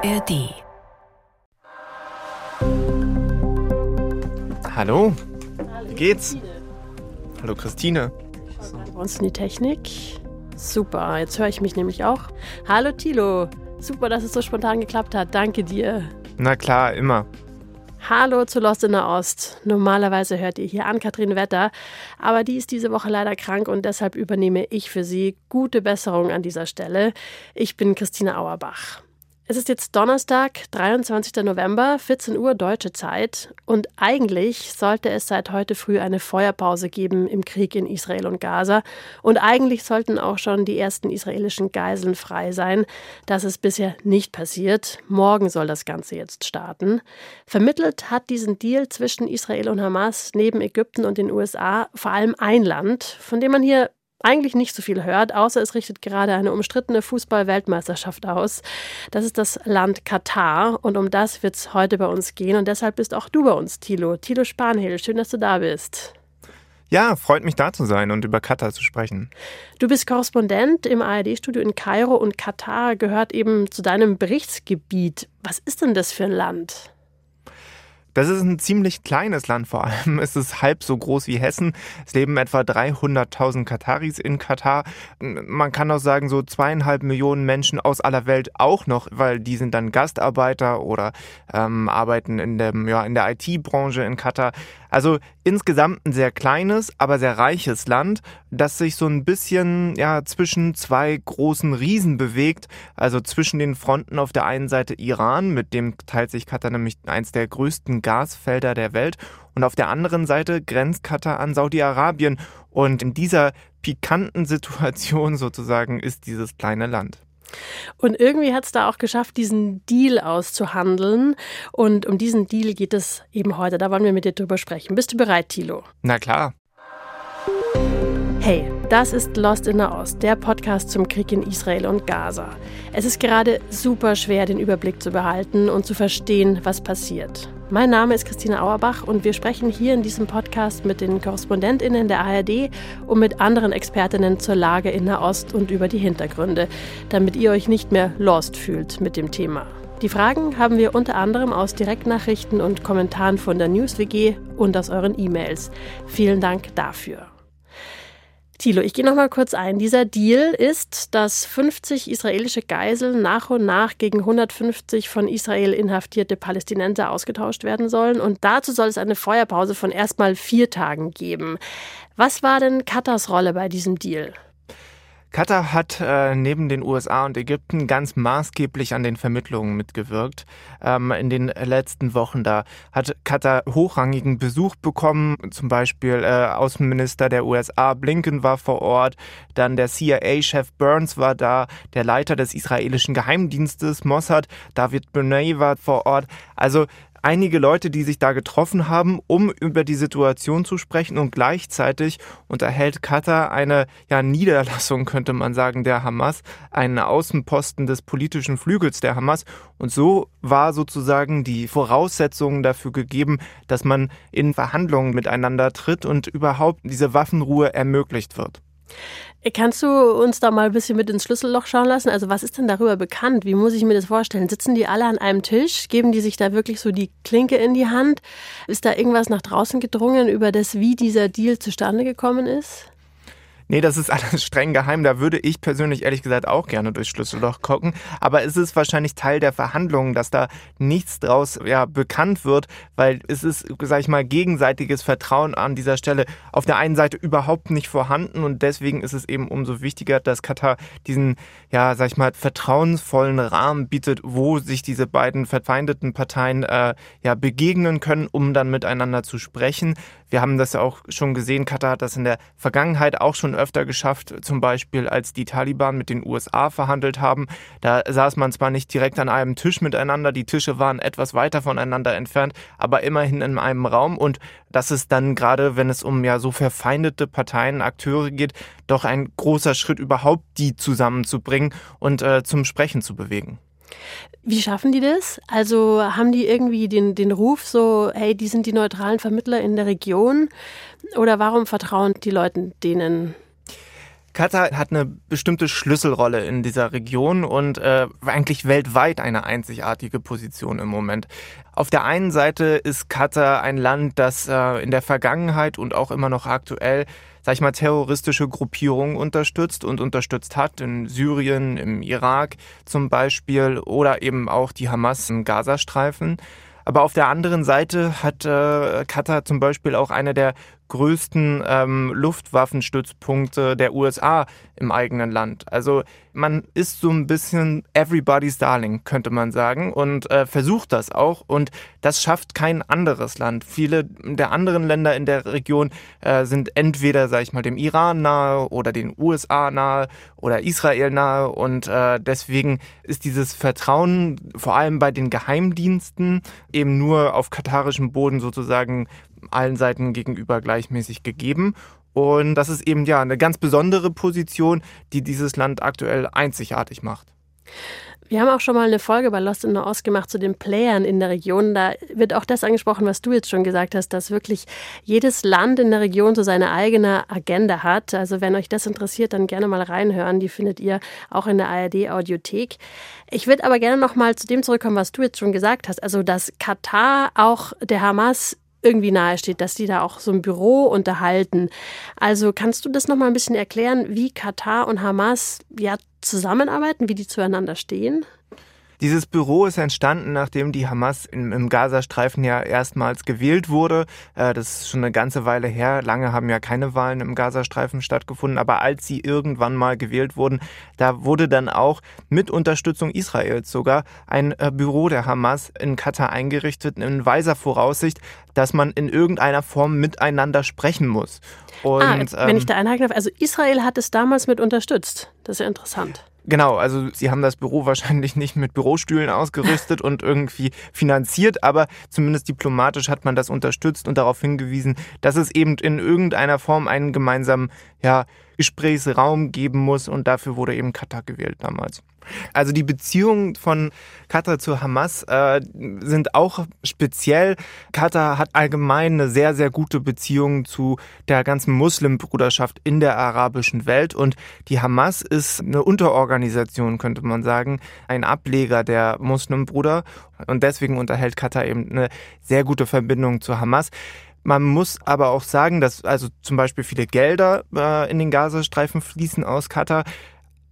ARD. Hallo, wie geht's? Hallo Christine. Bei uns in die Technik. Super, jetzt höre ich mich nämlich auch. Hallo Tilo, super, dass es so spontan geklappt hat. Danke dir. Na klar, immer. Hallo zu Lost in der Ost. Normalerweise hört ihr hier an Katrin Wetter, aber die ist diese Woche leider krank und deshalb übernehme ich für sie. Gute Besserung an dieser Stelle. Ich bin Christine Auerbach. Es ist jetzt Donnerstag, 23. November, 14 Uhr deutsche Zeit. Und eigentlich sollte es seit heute früh eine Feuerpause geben im Krieg in Israel und Gaza. Und eigentlich sollten auch schon die ersten israelischen Geiseln frei sein. Das ist bisher nicht passiert. Morgen soll das Ganze jetzt starten. Vermittelt hat diesen Deal zwischen Israel und Hamas neben Ägypten und den USA vor allem ein Land, von dem man hier eigentlich nicht so viel hört, außer es richtet gerade eine umstrittene Fußball-Weltmeisterschaft aus. Das ist das Land Katar und um das wird es heute bei uns gehen und deshalb bist auch du bei uns, Thilo. Thilo Spanhill, schön, dass du da bist. Ja, freut mich da zu sein und über Katar zu sprechen. Du bist Korrespondent im ARD-Studio in Kairo und Katar gehört eben zu deinem Berichtsgebiet. Was ist denn das für ein Land? Das ist ein ziemlich kleines Land, vor allem ist es halb so groß wie Hessen. Es leben etwa 300.000 Kataris in Katar. Man kann auch sagen, so zweieinhalb Millionen Menschen aus aller Welt auch noch, weil die sind dann Gastarbeiter oder ähm, arbeiten in, dem, ja, in der IT-Branche in Katar. Also insgesamt ein sehr kleines, aber sehr reiches Land, das sich so ein bisschen ja, zwischen zwei großen Riesen bewegt. Also zwischen den Fronten auf der einen Seite Iran, mit dem teilt sich Katar nämlich eins der größten Gasfelder der Welt. Und auf der anderen Seite grenzt Katar an Saudi-Arabien. Und in dieser pikanten Situation sozusagen ist dieses kleine Land. Und irgendwie hat es da auch geschafft, diesen Deal auszuhandeln. Und um diesen Deal geht es eben heute. Da wollen wir mit dir drüber sprechen. Bist du bereit, Thilo? Na klar. Hey, das ist Lost in der Ost, der Podcast zum Krieg in Israel und Gaza. Es ist gerade super schwer, den Überblick zu behalten und zu verstehen, was passiert. Mein Name ist Christine Auerbach und wir sprechen hier in diesem Podcast mit den KorrespondentInnen der ARD und mit anderen Expertinnen zur Lage in der Ost und über die Hintergründe, damit ihr euch nicht mehr lost fühlt mit dem Thema. Die Fragen haben wir unter anderem aus Direktnachrichten und Kommentaren von der NewsWG und aus euren E-Mails. Vielen Dank dafür. Thilo, ich gehe noch mal kurz ein. Dieser Deal ist, dass 50 israelische Geiseln nach und nach gegen 150 von Israel inhaftierte Palästinenser ausgetauscht werden sollen. Und dazu soll es eine Feuerpause von erstmal vier Tagen geben. Was war denn Katars Rolle bei diesem Deal? Katar hat äh, neben den USA und Ägypten ganz maßgeblich an den Vermittlungen mitgewirkt. Ähm, in den letzten Wochen da hat Katar hochrangigen Besuch bekommen. Zum Beispiel äh, Außenminister der USA Blinken war vor Ort, dann der CIA-Chef Burns war da, der Leiter des israelischen Geheimdienstes Mossad David Bernay war vor Ort. Also einige Leute, die sich da getroffen haben, um über die Situation zu sprechen und gleichzeitig unterhält Katar eine ja, Niederlassung, könnte man sagen, der Hamas, einen Außenposten des politischen Flügels der Hamas und so war sozusagen die Voraussetzung dafür gegeben, dass man in Verhandlungen miteinander tritt und überhaupt diese Waffenruhe ermöglicht wird. Kannst du uns da mal ein bisschen mit ins Schlüsselloch schauen lassen? Also was ist denn darüber bekannt? Wie muss ich mir das vorstellen? Sitzen die alle an einem Tisch? Geben die sich da wirklich so die Klinke in die Hand? Ist da irgendwas nach draußen gedrungen über das, wie dieser Deal zustande gekommen ist? Nee, das ist alles streng geheim. Da würde ich persönlich ehrlich gesagt auch gerne durchs Schlüsselloch gucken. Aber es ist wahrscheinlich Teil der Verhandlungen, dass da nichts draus ja, bekannt wird, weil es ist, sag ich mal, gegenseitiges Vertrauen an dieser Stelle auf der einen Seite überhaupt nicht vorhanden und deswegen ist es eben umso wichtiger, dass Katar diesen, ja, sag ich mal, vertrauensvollen Rahmen bietet, wo sich diese beiden verfeindeten Parteien äh, ja begegnen können, um dann miteinander zu sprechen. Wir haben das auch schon gesehen. Katar hat das in der Vergangenheit auch schon öfter geschafft, zum Beispiel als die Taliban mit den USA verhandelt haben. Da saß man zwar nicht direkt an einem Tisch miteinander, die Tische waren etwas weiter voneinander entfernt, aber immerhin in einem Raum und das ist dann gerade, wenn es um ja so verfeindete Parteien, Akteure geht, doch ein großer Schritt überhaupt, die zusammenzubringen und äh, zum Sprechen zu bewegen. Wie schaffen die das? Also haben die irgendwie den, den Ruf so, hey, die sind die neutralen Vermittler in der Region? Oder warum vertrauen die Leute denen? Katar hat eine bestimmte Schlüsselrolle in dieser Region und äh, eigentlich weltweit eine einzigartige Position im Moment. Auf der einen Seite ist Katar ein Land, das äh, in der Vergangenheit und auch immer noch aktuell sag ich mal, terroristische Gruppierungen unterstützt und unterstützt hat, in Syrien, im Irak zum Beispiel oder eben auch die Hamas im Gazastreifen. Aber auf der anderen Seite hat äh, Katar zum Beispiel auch eine der größten ähm, Luftwaffenstützpunkte der USA im eigenen Land. Also man ist so ein bisschen everybody's darling, könnte man sagen, und äh, versucht das auch. Und das schafft kein anderes Land. Viele der anderen Länder in der Region äh, sind entweder, sag ich mal, dem Iran nahe oder den USA nahe oder Israel nahe. Und äh, deswegen ist dieses Vertrauen vor allem bei den Geheimdiensten eben nur auf katarischem Boden sozusagen allen Seiten gegenüber gleichmäßig gegeben. Und das ist eben ja eine ganz besondere Position, die dieses Land aktuell einzigartig macht. Wir haben auch schon mal eine Folge bei Lost in the Ost gemacht zu den Playern in der Region. Da wird auch das angesprochen, was du jetzt schon gesagt hast, dass wirklich jedes Land in der Region so seine eigene Agenda hat. Also wenn euch das interessiert, dann gerne mal reinhören. Die findet ihr auch in der ARD Audiothek. Ich würde aber gerne noch mal zu dem zurückkommen, was du jetzt schon gesagt hast. Also dass Katar auch der Hamas irgendwie nahesteht, dass die da auch so ein Büro unterhalten. Also kannst du das noch mal ein bisschen erklären, wie Katar und Hamas ja zusammenarbeiten, wie die zueinander stehen? Dieses Büro ist entstanden, nachdem die Hamas im, im Gazastreifen ja erstmals gewählt wurde. Äh, das ist schon eine ganze Weile her. Lange haben ja keine Wahlen im Gazastreifen stattgefunden. Aber als sie irgendwann mal gewählt wurden, da wurde dann auch mit Unterstützung Israels sogar ein äh, Büro der Hamas in Katar eingerichtet, in weiser Voraussicht, dass man in irgendeiner Form miteinander sprechen muss. Und, ah, wenn ich ähm, da einhaken darf, also Israel hat es damals mit unterstützt. Das ist ja interessant. Genau, also sie haben das Büro wahrscheinlich nicht mit Bürostühlen ausgerüstet und irgendwie finanziert, aber zumindest diplomatisch hat man das unterstützt und darauf hingewiesen, dass es eben in irgendeiner Form einen gemeinsamen ja, Gesprächsraum geben muss und dafür wurde eben Katar gewählt damals. Also die Beziehungen von Katar zu Hamas äh, sind auch speziell. Katar hat allgemein eine sehr, sehr gute Beziehung zu der ganzen Muslimbruderschaft in der arabischen Welt und die Hamas ist eine Unterorganisation, könnte man sagen, ein Ableger der Muslimbruder und deswegen unterhält Katar eben eine sehr gute Verbindung zu Hamas. Man muss aber auch sagen, dass also zum Beispiel viele Gelder äh, in den Gazastreifen fließen aus Katar.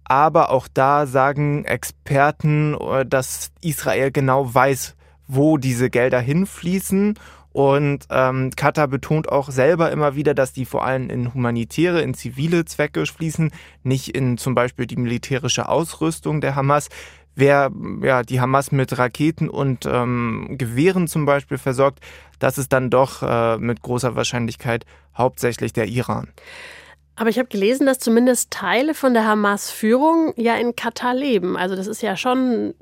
Aber auch da sagen Experten, äh, dass Israel genau weiß, wo diese Gelder hinfließen. Und ähm, Katar betont auch selber immer wieder, dass die vor allem in humanitäre, in zivile Zwecke fließen, nicht in zum Beispiel die militärische Ausrüstung der Hamas. Wer ja, die Hamas mit Raketen und ähm, Gewehren zum Beispiel versorgt, das ist dann doch äh, mit großer Wahrscheinlichkeit hauptsächlich der Iran. Aber ich habe gelesen, dass zumindest Teile von der Hamas-Führung ja in Katar leben. Also das ist ja schon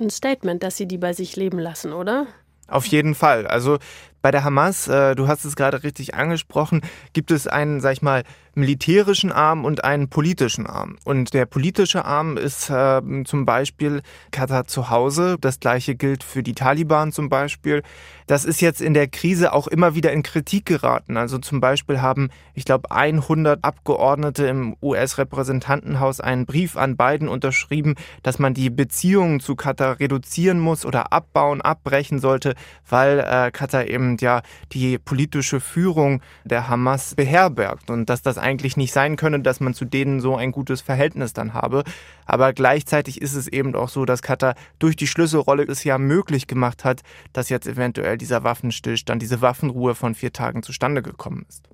ein Statement, dass sie die bei sich leben lassen, oder? Auf jeden Fall. Also bei der Hamas, äh, du hast es gerade richtig angesprochen, gibt es einen, sag ich mal, militärischen Arm und einen politischen Arm. Und der politische Arm ist äh, zum Beispiel Katar zu Hause. Das gleiche gilt für die Taliban zum Beispiel. Das ist jetzt in der Krise auch immer wieder in Kritik geraten. Also zum Beispiel haben, ich glaube, 100 Abgeordnete im US-Repräsentantenhaus einen Brief an Biden unterschrieben, dass man die Beziehungen zu Katar reduzieren muss oder abbauen, abbrechen sollte, weil äh, Katar eben ja die politische Führung der Hamas beherbergt und dass das eigentlich nicht sein könne, dass man zu denen so ein gutes Verhältnis dann habe. Aber gleichzeitig ist es eben auch so, dass Katar durch die Schlüsselrolle es ja möglich gemacht hat, dass jetzt eventuell dieser Waffenstillstand, diese Waffenruhe von vier Tagen zustande gekommen ist.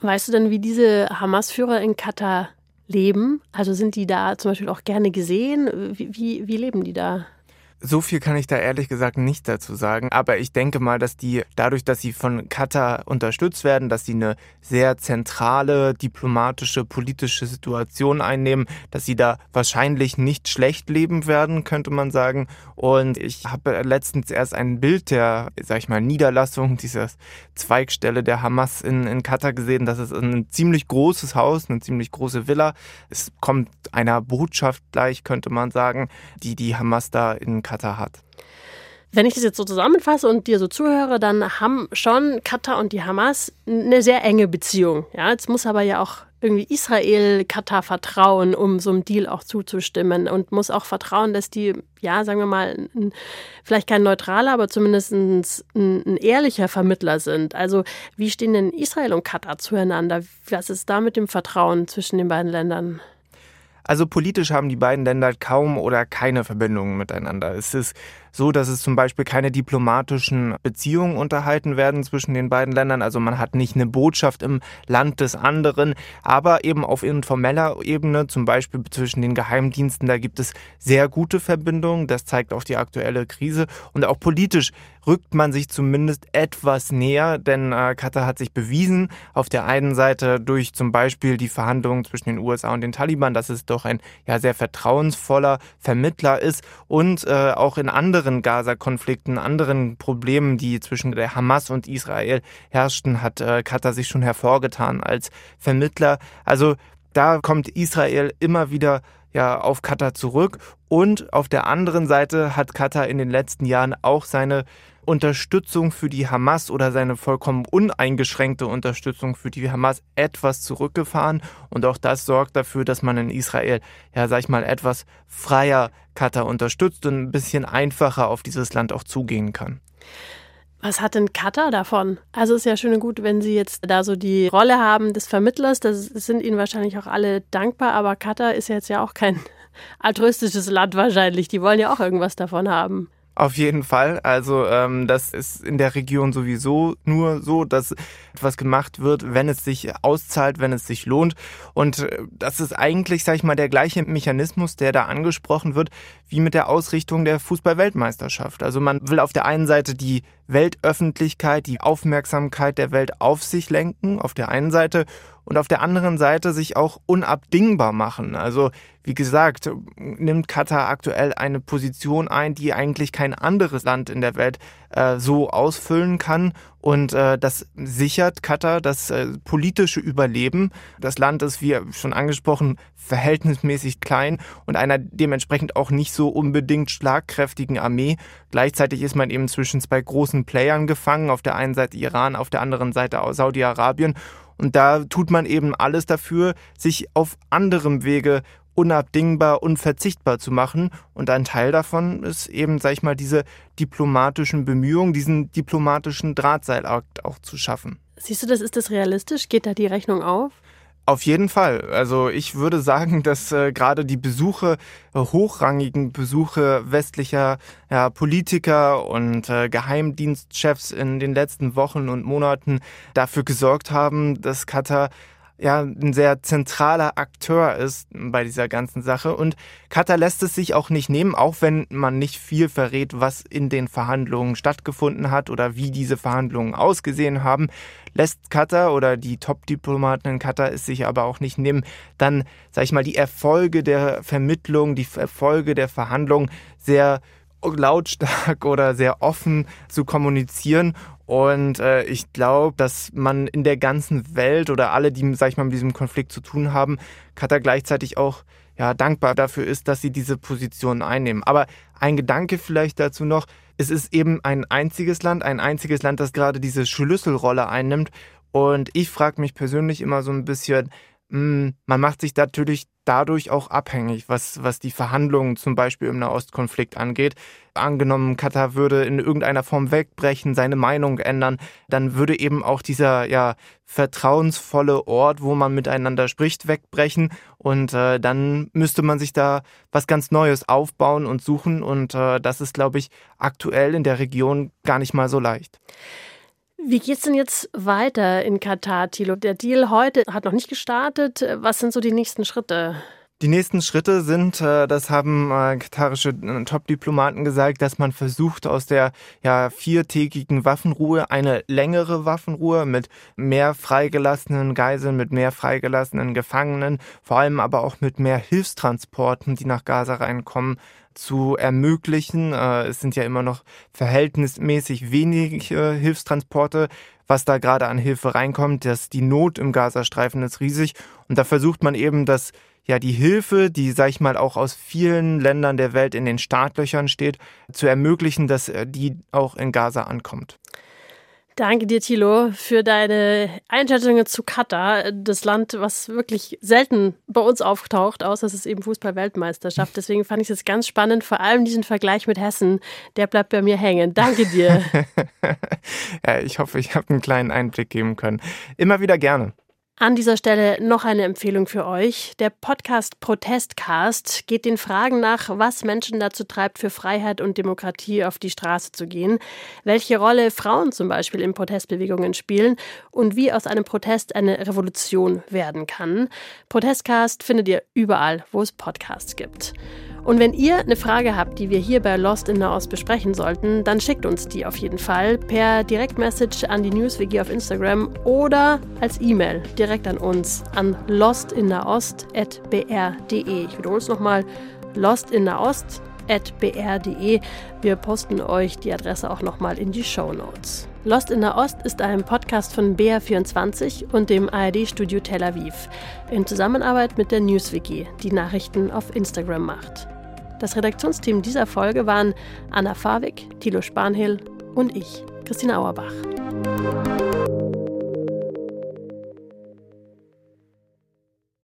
Weißt du denn, wie diese Hamas-Führer in Katar leben? Also sind die da zum Beispiel auch gerne gesehen? Wie, wie, wie leben die da? So viel kann ich da ehrlich gesagt nicht dazu sagen, aber ich denke mal, dass die dadurch, dass sie von Katar unterstützt werden, dass sie eine sehr zentrale diplomatische, politische Situation einnehmen, dass sie da wahrscheinlich nicht schlecht leben werden, könnte man sagen. Und ich habe letztens erst ein Bild der, sag ich mal, Niederlassung dieser Zweigstelle der Hamas in, in Katar gesehen. Das ist ein ziemlich großes Haus, eine ziemlich große Villa. Es kommt einer Botschaft gleich, könnte man sagen, die die Hamas da in Katar hat. Wenn ich das jetzt so zusammenfasse und dir so zuhöre, dann haben schon Katar und die Hamas eine sehr enge Beziehung. Ja, jetzt muss aber ja auch irgendwie Israel Katar vertrauen, um so einem Deal auch zuzustimmen und muss auch vertrauen, dass die, ja, sagen wir mal, ein, vielleicht kein neutraler, aber zumindest ein, ein, ehrlicher Vermittler sind. Also wie stehen denn Israel und Katar zueinander? Was ist da mit dem Vertrauen zwischen den beiden Ländern? Also politisch haben die beiden Länder kaum oder keine Verbindungen miteinander. Es ist so, dass es zum Beispiel keine diplomatischen Beziehungen unterhalten werden zwischen den beiden Ländern. Also man hat nicht eine Botschaft im Land des anderen, aber eben auf informeller Ebene, zum Beispiel zwischen den Geheimdiensten, da gibt es sehr gute Verbindungen. Das zeigt auch die aktuelle Krise. Und auch politisch rückt man sich zumindest etwas näher, denn äh, Katar hat sich bewiesen, auf der einen Seite durch zum Beispiel die Verhandlungen zwischen den USA und den Taliban, dass es doch ein ja sehr vertrauensvoller Vermittler ist und äh, auch in anderen Gaza-Konflikten, anderen Problemen, die zwischen der Hamas und Israel herrschten, hat äh, Katar sich schon hervorgetan als Vermittler. Also da kommt Israel immer wieder ja auf Katar zurück und auf der anderen Seite hat Katar in den letzten Jahren auch seine Unterstützung für die Hamas oder seine vollkommen uneingeschränkte Unterstützung für die Hamas etwas zurückgefahren. Und auch das sorgt dafür, dass man in Israel, ja, sag ich mal, etwas freier Katar unterstützt und ein bisschen einfacher auf dieses Land auch zugehen kann. Was hat denn Katar davon? Also ist ja schön und gut, wenn Sie jetzt da so die Rolle haben des Vermittlers, das sind Ihnen wahrscheinlich auch alle dankbar, aber Katar ist jetzt ja auch kein altruistisches Land wahrscheinlich. Die wollen ja auch irgendwas davon haben. Auf jeden Fall. Also ähm, das ist in der Region sowieso nur so, dass etwas gemacht wird, wenn es sich auszahlt, wenn es sich lohnt. Und äh, das ist eigentlich, sag ich mal, der gleiche Mechanismus, der da angesprochen wird, wie mit der Ausrichtung der Fußball-Weltmeisterschaft. Also man will auf der einen Seite die Weltöffentlichkeit, die Aufmerksamkeit der Welt auf sich lenken, auf der einen Seite und auf der anderen Seite sich auch unabdingbar machen. Also wie gesagt, nimmt Katar aktuell eine Position ein, die eigentlich kein anderes Land in der Welt äh, so ausfüllen kann. Und äh, das sichert Katar das äh, politische Überleben. Das Land ist, wie schon angesprochen, verhältnismäßig klein und einer dementsprechend auch nicht so unbedingt schlagkräftigen Armee. Gleichzeitig ist man eben zwischen zwei großen Playern gefangen. Auf der einen Seite Iran, auf der anderen Seite Saudi-Arabien. Und da tut man eben alles dafür, sich auf anderem Wege unabdingbar, unverzichtbar zu machen. Und ein Teil davon ist eben, sag ich mal, diese diplomatischen Bemühungen, diesen diplomatischen Drahtseilakt auch zu schaffen. Siehst du das, ist das realistisch? Geht da die Rechnung auf? Auf jeden Fall. Also ich würde sagen, dass äh, gerade die Besuche, äh, hochrangigen Besuche westlicher ja, Politiker und äh, Geheimdienstchefs in den letzten Wochen und Monaten dafür gesorgt haben, dass Katar ja ein sehr zentraler Akteur ist bei dieser ganzen Sache. Und Katar lässt es sich auch nicht nehmen, auch wenn man nicht viel verrät, was in den Verhandlungen stattgefunden hat oder wie diese Verhandlungen ausgesehen haben, lässt Katar oder die Top-Diplomaten in Katar es sich aber auch nicht nehmen, dann, sag ich mal, die Erfolge der Vermittlung, die Erfolge der Verhandlungen sehr lautstark oder sehr offen zu kommunizieren und äh, ich glaube, dass man in der ganzen Welt oder alle, die, sag ich mal, mit diesem Konflikt zu tun haben, Katar gleichzeitig auch ja, dankbar dafür ist, dass sie diese Position einnehmen. Aber ein Gedanke vielleicht dazu noch, es ist eben ein einziges Land, ein einziges Land, das gerade diese Schlüsselrolle einnimmt. Und ich frage mich persönlich immer so ein bisschen, man macht sich natürlich dadurch auch abhängig, was, was die Verhandlungen zum Beispiel im Nahostkonflikt angeht. Angenommen, Katar würde in irgendeiner Form wegbrechen, seine Meinung ändern, dann würde eben auch dieser ja vertrauensvolle Ort, wo man miteinander spricht, wegbrechen und äh, dann müsste man sich da was ganz Neues aufbauen und suchen und äh, das ist, glaube ich, aktuell in der Region gar nicht mal so leicht. Wie geht es denn jetzt weiter in Katar, Thilo? Der Deal heute hat noch nicht gestartet. Was sind so die nächsten Schritte? Die nächsten Schritte sind, äh, das haben äh, katarische äh, Top-Diplomaten gesagt, dass man versucht, aus der ja, viertägigen Waffenruhe eine längere Waffenruhe mit mehr freigelassenen Geiseln, mit mehr freigelassenen Gefangenen, vor allem aber auch mit mehr Hilfstransporten, die nach Gaza reinkommen, zu ermöglichen. Äh, es sind ja immer noch verhältnismäßig wenige Hilfstransporte, was da gerade an Hilfe reinkommt. Dass die Not im Gazastreifen ist riesig und da versucht man eben, das ja die Hilfe, die, sag ich mal, auch aus vielen Ländern der Welt in den Startlöchern steht, zu ermöglichen, dass äh, die auch in Gaza ankommt. Danke dir, Thilo, für deine Einschätzungen zu Katar, das Land, was wirklich selten bei uns auftaucht, außer es ist eben Fußball-Weltmeisterschaft. Deswegen fand ich es ganz spannend, vor allem diesen Vergleich mit Hessen, der bleibt bei mir hängen. Danke dir. ja, ich hoffe, ich habe einen kleinen Einblick geben können. Immer wieder gerne. An dieser Stelle noch eine Empfehlung für euch. Der Podcast Protestcast geht den Fragen nach, was Menschen dazu treibt, für Freiheit und Demokratie auf die Straße zu gehen, welche Rolle Frauen zum Beispiel in Protestbewegungen spielen und wie aus einem Protest eine Revolution werden kann. Protestcast findet ihr überall, wo es Podcasts gibt. Und wenn ihr eine Frage habt, die wir hier bei Lost in Nahost besprechen sollten, dann schickt uns die auf jeden Fall per Direktmessage an die NewsWG auf Instagram oder als E-Mail direkt an uns an lostinnahost.br.de. Ich wiederhole es nochmal, lostinnahost.br.de. Wir posten euch die Adresse auch nochmal in die Show Notes. Lost in der Ost ist ein Podcast von BR24 und dem ARD-Studio Tel Aviv in Zusammenarbeit mit der NewsWiki, die Nachrichten auf Instagram macht. Das Redaktionsteam dieser Folge waren Anna Fawig, Thilo Spanhill und ich, Christina Auerbach.